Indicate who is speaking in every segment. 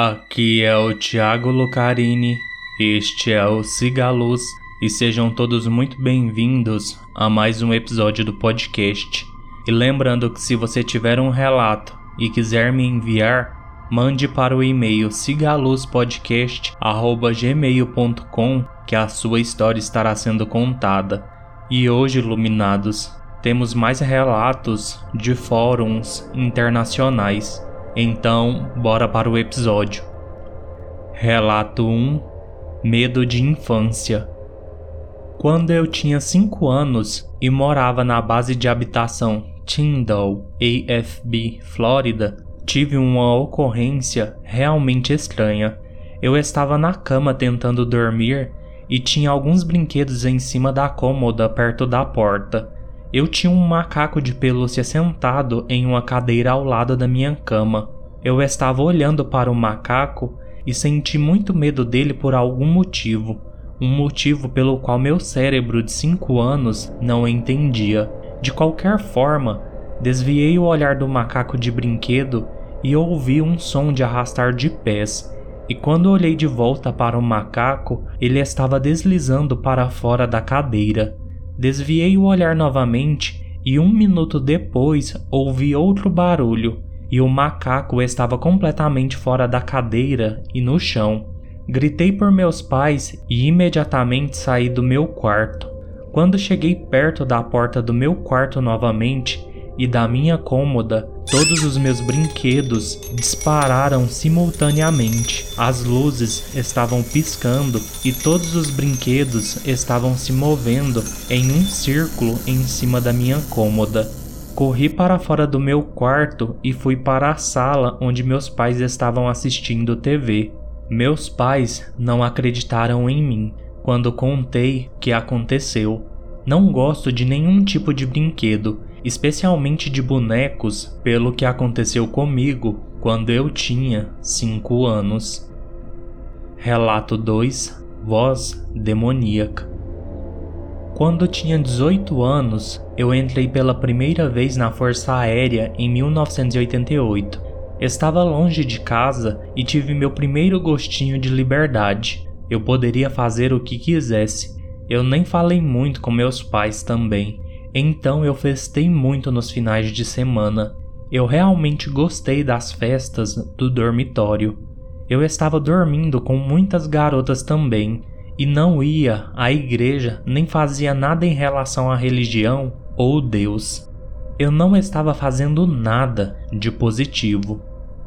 Speaker 1: Aqui é o Thiago Lucarini, este é o Cigaluz e sejam todos muito bem-vindos a mais um episódio do podcast. E lembrando que se você tiver um relato e quiser me enviar, mande para o e-mail cigaluzpodcast@gmail.com que a sua história estará sendo contada. E hoje, iluminados, temos mais relatos de fóruns internacionais. Então, bora para o episódio. Relato 1 Medo de infância. Quando eu tinha 5 anos e morava na base de habitação Tyndall, AFB, Flórida, tive uma ocorrência realmente estranha. Eu estava na cama tentando dormir e tinha alguns brinquedos em cima da cômoda perto da porta. Eu tinha um macaco de pelúcia sentado em uma cadeira ao lado da minha cama. Eu estava olhando para o macaco e senti muito medo dele por algum motivo, um motivo pelo qual meu cérebro de 5 anos não entendia. De qualquer forma, desviei o olhar do macaco de brinquedo e ouvi um som de arrastar de pés. E quando olhei de volta para o macaco, ele estava deslizando para fora da cadeira. Desviei o olhar novamente e um minuto depois ouvi outro barulho e o macaco estava completamente fora da cadeira e no chão. Gritei por meus pais e imediatamente saí do meu quarto. Quando cheguei perto da porta do meu quarto novamente, e da minha cômoda, todos os meus brinquedos dispararam simultaneamente. As luzes estavam piscando e todos os brinquedos estavam se movendo em um círculo em cima da minha cômoda. Corri para fora do meu quarto e fui para a sala onde meus pais estavam assistindo TV. Meus pais não acreditaram em mim quando contei o que aconteceu. Não gosto de nenhum tipo de brinquedo especialmente de bonecos, pelo que aconteceu comigo quando eu tinha 5 anos. Relato 2 Voz demoníaca. Quando tinha 18 anos, eu entrei pela primeira vez na Força Aérea em 1988. Estava longe de casa e tive meu primeiro gostinho de liberdade. Eu poderia fazer o que quisesse. Eu nem falei muito com meus pais também. Então eu festei muito nos finais de semana. Eu realmente gostei das festas do dormitório. Eu estava dormindo com muitas garotas também e não ia à igreja nem fazia nada em relação à religião ou Deus. Eu não estava fazendo nada de positivo.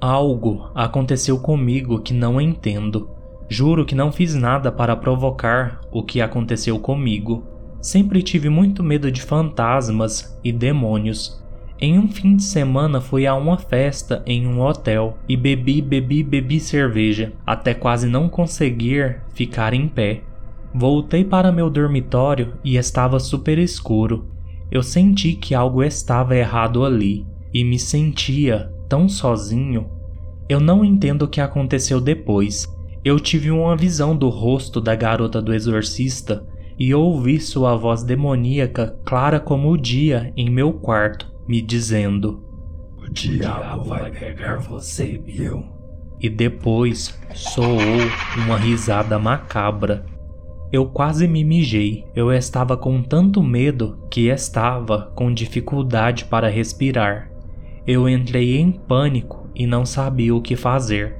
Speaker 1: Algo aconteceu comigo que não entendo. Juro que não fiz nada para provocar o que aconteceu comigo. Sempre tive muito medo de fantasmas e demônios. Em um fim de semana fui a uma festa em um hotel e bebi, bebi, bebi cerveja, até quase não conseguir ficar em pé. Voltei para meu dormitório e estava super escuro. Eu senti que algo estava errado ali e me sentia tão sozinho. Eu não entendo o que aconteceu depois. Eu tive uma visão do rosto da garota do exorcista e ouvi sua voz demoníaca clara como o dia em meu quarto, me dizendo:
Speaker 2: O diabo vai pegar você, Bill.
Speaker 1: E depois soou uma risada macabra. Eu quase me mijei. Eu estava com tanto medo que estava com dificuldade para respirar. Eu entrei em pânico e não sabia o que fazer.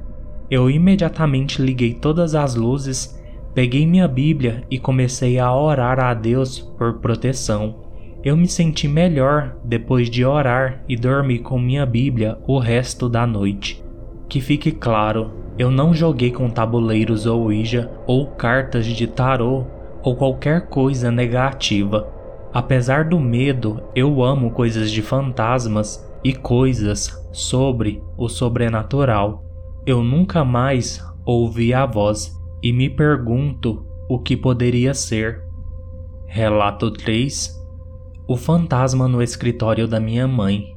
Speaker 1: Eu imediatamente liguei todas as luzes Peguei minha Bíblia e comecei a orar a Deus por proteção. Eu me senti melhor depois de orar e dormir com minha Bíblia o resto da noite. Que fique claro, eu não joguei com tabuleiros ou Ouija ou cartas de tarô ou qualquer coisa negativa. Apesar do medo, eu amo coisas de fantasmas e coisas sobre o sobrenatural. Eu nunca mais ouvi a voz e me pergunto o que poderia ser. Relato 3 O fantasma no escritório da minha mãe.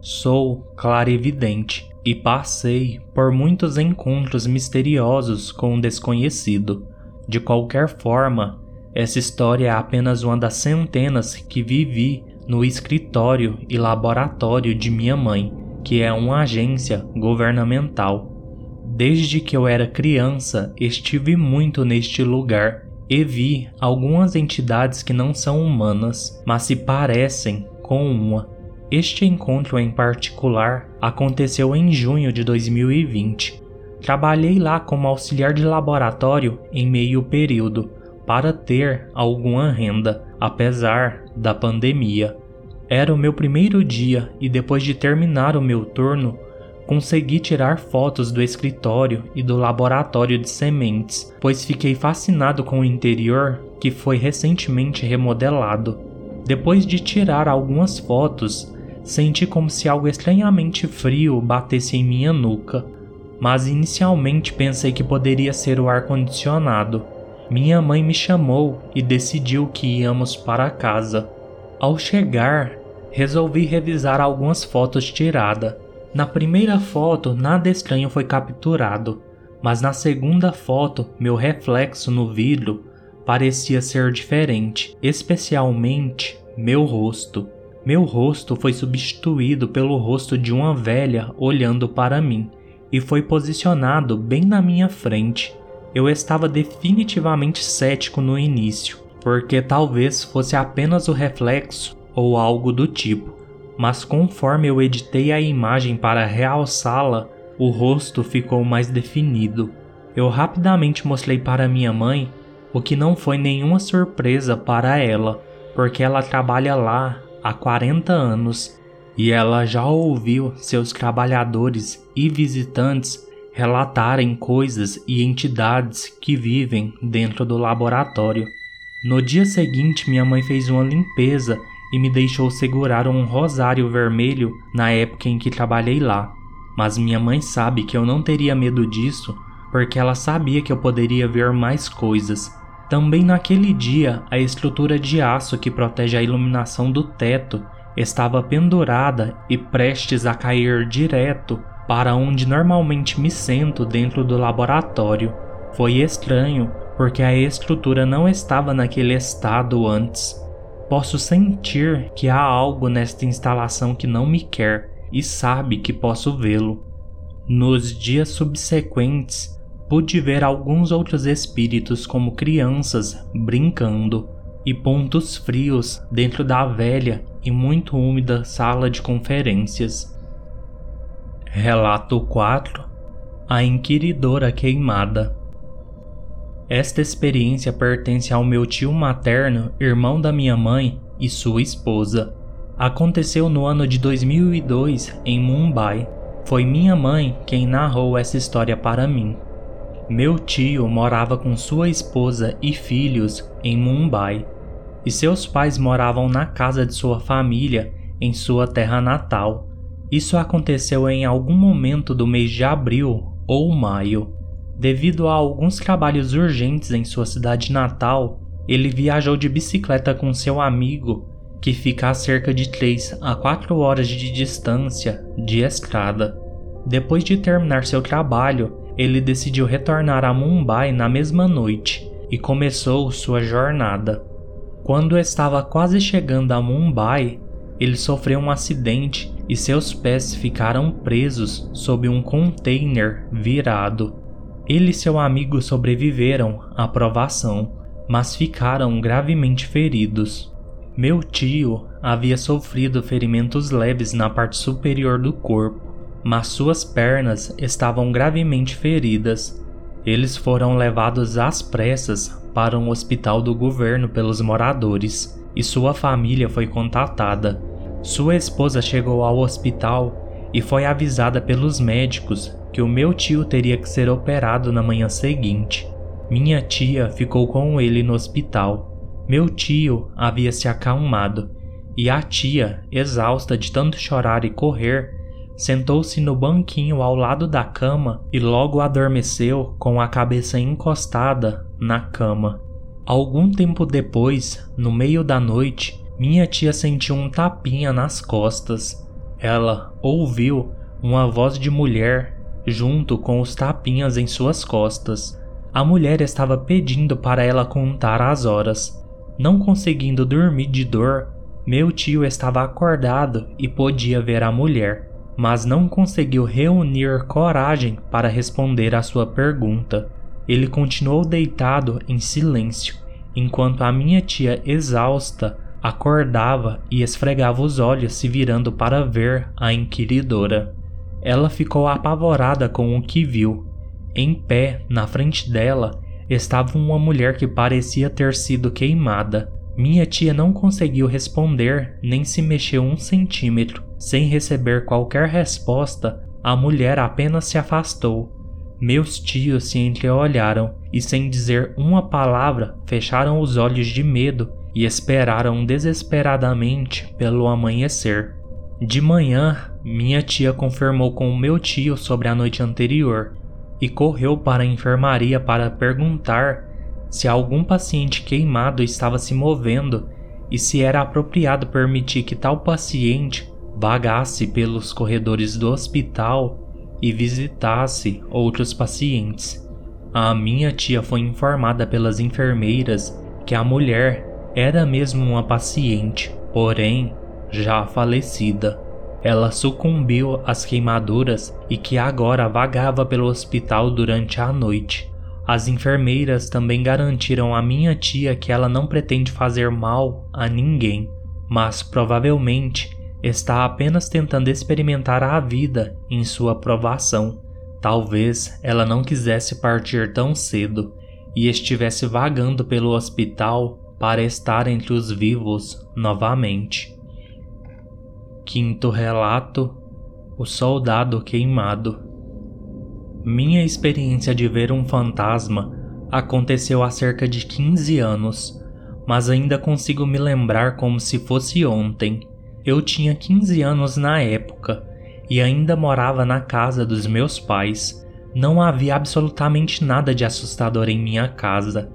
Speaker 1: Sou clarividente e passei por muitos encontros misteriosos com o desconhecido. De qualquer forma, essa história é apenas uma das centenas que vivi no escritório e laboratório de minha mãe, que é uma agência governamental. Desde que eu era criança, estive muito neste lugar e vi algumas entidades que não são humanas, mas se parecem com uma. Este encontro em particular aconteceu em junho de 2020. Trabalhei lá como auxiliar de laboratório em meio período para ter alguma renda, apesar da pandemia. Era o meu primeiro dia e depois de terminar o meu turno, consegui tirar fotos do escritório e do laboratório de sementes, pois fiquei fascinado com o interior que foi recentemente remodelado. Depois de tirar algumas fotos, senti como se algo estranhamente frio batesse em minha nuca, mas inicialmente pensei que poderia ser o ar-condicionado. Minha mãe me chamou e decidiu que íamos para casa. Ao chegar, resolvi revisar algumas fotos tiradas na primeira foto, nada estranho foi capturado, mas na segunda foto, meu reflexo no vidro parecia ser diferente, especialmente meu rosto. Meu rosto foi substituído pelo rosto de uma velha olhando para mim e foi posicionado bem na minha frente. Eu estava definitivamente cético no início, porque talvez fosse apenas o reflexo ou algo do tipo mas conforme eu editei a imagem para realçá-la, o rosto ficou mais definido. Eu rapidamente mostrei para minha mãe, o que não foi nenhuma surpresa para ela, porque ela trabalha lá há 40 anos e ela já ouviu seus trabalhadores e visitantes relatarem coisas e entidades que vivem dentro do laboratório. No dia seguinte, minha mãe fez uma limpeza e me deixou segurar um rosário vermelho na época em que trabalhei lá. Mas minha mãe sabe que eu não teria medo disso porque ela sabia que eu poderia ver mais coisas. Também naquele dia, a estrutura de aço que protege a iluminação do teto estava pendurada e prestes a cair direto para onde normalmente me sento dentro do laboratório. Foi estranho, porque a estrutura não estava naquele estado antes. Posso sentir que há algo nesta instalação que não me quer e sabe que posso vê-lo. Nos dias subsequentes, pude ver alguns outros espíritos como crianças brincando e pontos frios dentro da velha e muito úmida sala de conferências. Relato 4 A Inquiridora Queimada esta experiência pertence ao meu tio materno, irmão da minha mãe e sua esposa. Aconteceu no ano de 2002 em Mumbai. Foi minha mãe quem narrou essa história para mim. Meu tio morava com sua esposa e filhos em Mumbai, e seus pais moravam na casa de sua família em sua terra natal. Isso aconteceu em algum momento do mês de abril ou maio. Devido a alguns trabalhos urgentes em sua cidade natal, ele viajou de bicicleta com seu amigo, que fica a cerca de 3 a 4 horas de distância de estrada. Depois de terminar seu trabalho, ele decidiu retornar a Mumbai na mesma noite e começou sua jornada. Quando estava quase chegando a Mumbai, ele sofreu um acidente e seus pés ficaram presos sob um container virado. Ele e seu amigo sobreviveram à provação, mas ficaram gravemente feridos. Meu tio havia sofrido ferimentos leves na parte superior do corpo, mas suas pernas estavam gravemente feridas. Eles foram levados às pressas para um hospital do governo pelos moradores e sua família foi contatada. Sua esposa chegou ao hospital e foi avisada pelos médicos que o meu tio teria que ser operado na manhã seguinte. Minha tia ficou com ele no hospital. Meu tio havia se acalmado e a tia, exausta de tanto chorar e correr, sentou-se no banquinho ao lado da cama e logo adormeceu com a cabeça encostada na cama. Algum tempo depois, no meio da noite, minha tia sentiu um tapinha nas costas. Ela ouviu uma voz de mulher junto com os tapinhas em suas costas. A mulher estava pedindo para ela contar as horas. Não conseguindo dormir de dor, meu tio estava acordado e podia ver a mulher, mas não conseguiu reunir coragem para responder à sua pergunta. Ele continuou deitado em silêncio, enquanto a minha tia, exausta, acordava e esfregava os olhos se virando para ver a inquiridora. Ela ficou apavorada com o que viu. Em pé, na frente dela, estava uma mulher que parecia ter sido queimada. Minha tia não conseguiu responder nem se mexeu um centímetro. Sem receber qualquer resposta, a mulher apenas se afastou. Meus tios se entreolharam e, sem dizer uma palavra, fecharam os olhos de medo e esperaram desesperadamente pelo amanhecer. De manhã, minha tia confirmou com meu tio sobre a noite anterior e correu para a enfermaria para perguntar se algum paciente queimado estava se movendo e se era apropriado permitir que tal paciente vagasse pelos corredores do hospital e visitasse outros pacientes. A minha tia foi informada pelas enfermeiras que a mulher era mesmo uma paciente, porém já falecida. Ela sucumbiu às queimaduras e que agora vagava pelo hospital durante a noite. As enfermeiras também garantiram à minha tia que ela não pretende fazer mal a ninguém, mas provavelmente está apenas tentando experimentar a vida em sua provação. Talvez ela não quisesse partir tão cedo e estivesse vagando pelo hospital para estar entre os vivos novamente. Quinto relato: O Soldado Queimado. Minha experiência de ver um fantasma aconteceu há cerca de 15 anos, mas ainda consigo me lembrar como se fosse ontem. Eu tinha 15 anos na época e ainda morava na casa dos meus pais. Não havia absolutamente nada de assustador em minha casa.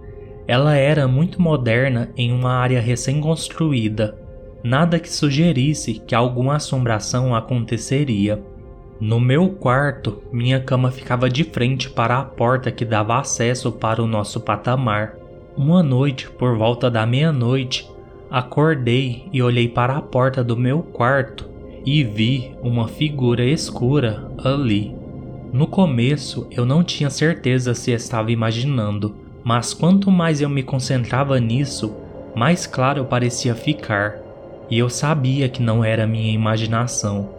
Speaker 1: Ela era muito moderna em uma área recém-construída. Nada que sugerisse que alguma assombração aconteceria. No meu quarto, minha cama ficava de frente para a porta que dava acesso para o nosso patamar. Uma noite, por volta da meia-noite, Acordei e olhei para a porta do meu quarto e vi uma figura escura ali. No começo eu não tinha certeza se estava imaginando, mas quanto mais eu me concentrava nisso, mais claro parecia ficar, e eu sabia que não era minha imaginação.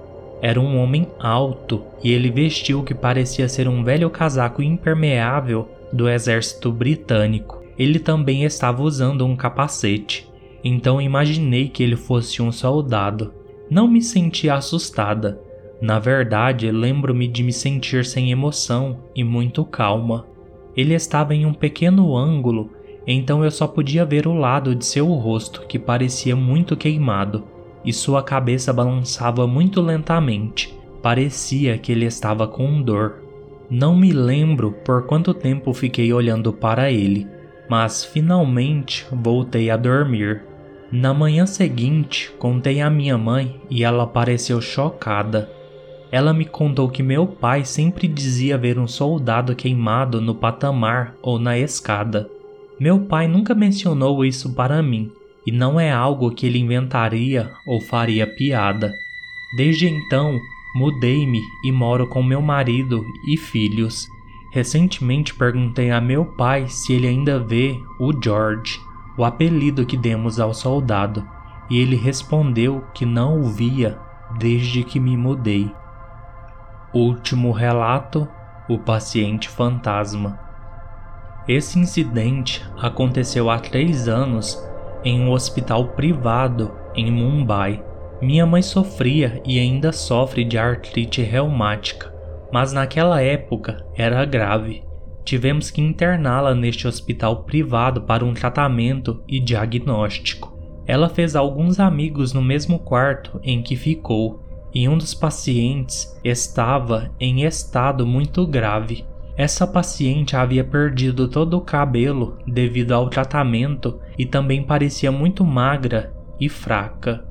Speaker 1: Era um homem alto e ele vestiu o que parecia ser um velho casaco impermeável do exército britânico. Ele também estava usando um capacete então imaginei que ele fosse um soldado. Não me senti assustada. Na verdade, lembro-me de me sentir sem emoção e muito calma. Ele estava em um pequeno ângulo, então eu só podia ver o lado de seu rosto que parecia muito queimado, e sua cabeça balançava muito lentamente. Parecia que ele estava com dor. Não me lembro por quanto tempo fiquei olhando para ele, mas finalmente voltei a dormir. Na manhã seguinte, contei à minha mãe e ela pareceu chocada. Ela me contou que meu pai sempre dizia ver um soldado queimado no patamar ou na escada. Meu pai nunca mencionou isso para mim, e não é algo que ele inventaria ou faria piada. Desde então, mudei-me e moro com meu marido e filhos. Recentemente perguntei a meu pai se ele ainda vê o George o apelido que demos ao soldado, e ele respondeu que não o via desde que me mudei. Último relato: o paciente fantasma. Esse incidente aconteceu há três anos em um hospital privado em Mumbai. Minha mãe sofria e ainda sofre de artrite reumática, mas naquela época era grave tivemos que interná-la neste hospital privado para um tratamento e diagnóstico. Ela fez alguns amigos no mesmo quarto em que ficou, e um dos pacientes estava em estado muito grave. Essa paciente havia perdido todo o cabelo devido ao tratamento e também parecia muito magra e fraca.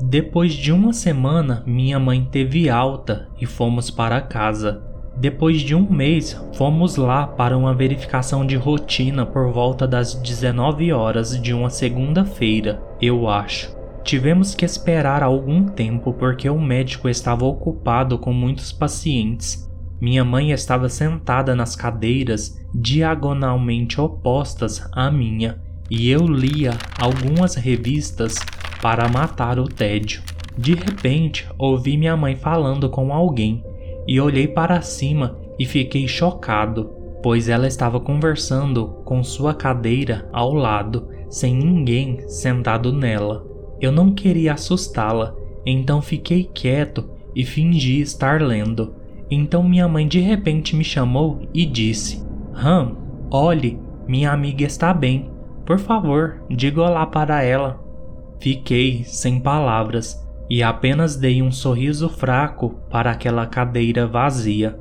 Speaker 1: Depois de uma semana, minha mãe teve alta e fomos para casa. Depois de um mês, fomos lá para uma verificação de rotina por volta das 19 horas de uma segunda-feira, eu acho. Tivemos que esperar algum tempo porque o médico estava ocupado com muitos pacientes. Minha mãe estava sentada nas cadeiras diagonalmente opostas à minha e eu lia algumas revistas para matar o tédio. De repente, ouvi minha mãe falando com alguém e olhei para cima e fiquei chocado, pois ela estava conversando com sua cadeira ao lado, sem ninguém sentado nela. Eu não queria assustá-la, então fiquei quieto e fingi estar lendo. Então minha mãe de repente me chamou e disse: Ram, olhe, minha amiga está bem. Por favor, diga olá para ela. Fiquei sem palavras e apenas dei um sorriso fraco para aquela cadeira vazia.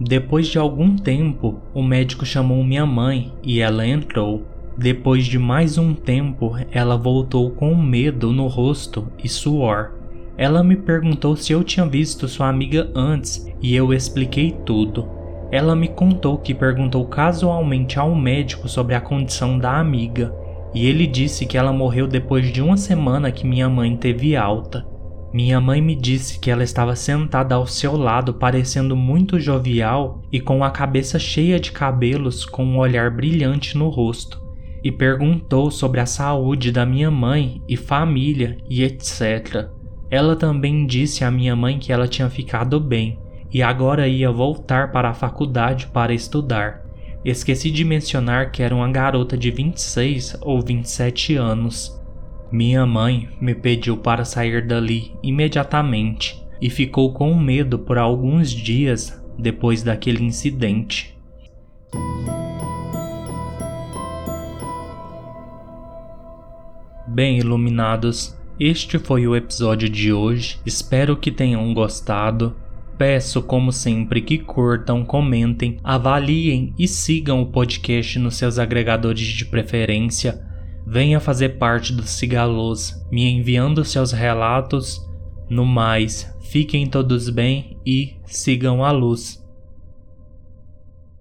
Speaker 1: Depois de algum tempo, o médico chamou minha mãe e ela entrou. Depois de mais um tempo, ela voltou com medo no rosto e suor. Ela me perguntou se eu tinha visto sua amiga antes e eu expliquei tudo. Ela me contou que perguntou casualmente ao médico sobre a condição da amiga e ele disse que ela morreu depois de uma semana que minha mãe teve alta. Minha mãe me disse que ela estava sentada ao seu lado, parecendo muito jovial e com a cabeça cheia de cabelos, com um olhar brilhante no rosto, e perguntou sobre a saúde da minha mãe e família e etc. Ela também disse à minha mãe que ela tinha ficado bem e agora ia voltar para a faculdade para estudar. Esqueci de mencionar que era uma garota de 26 ou 27 anos. Minha mãe me pediu para sair dali imediatamente e ficou com medo por alguns dias depois daquele incidente. Bem, iluminados, este foi o episódio de hoje. Espero que tenham gostado. Peço, como sempre, que curtam, comentem, avaliem e sigam o podcast nos seus agregadores de preferência venha fazer parte do Cigalos, me enviando seus relatos. No mais, fiquem todos bem e sigam a luz.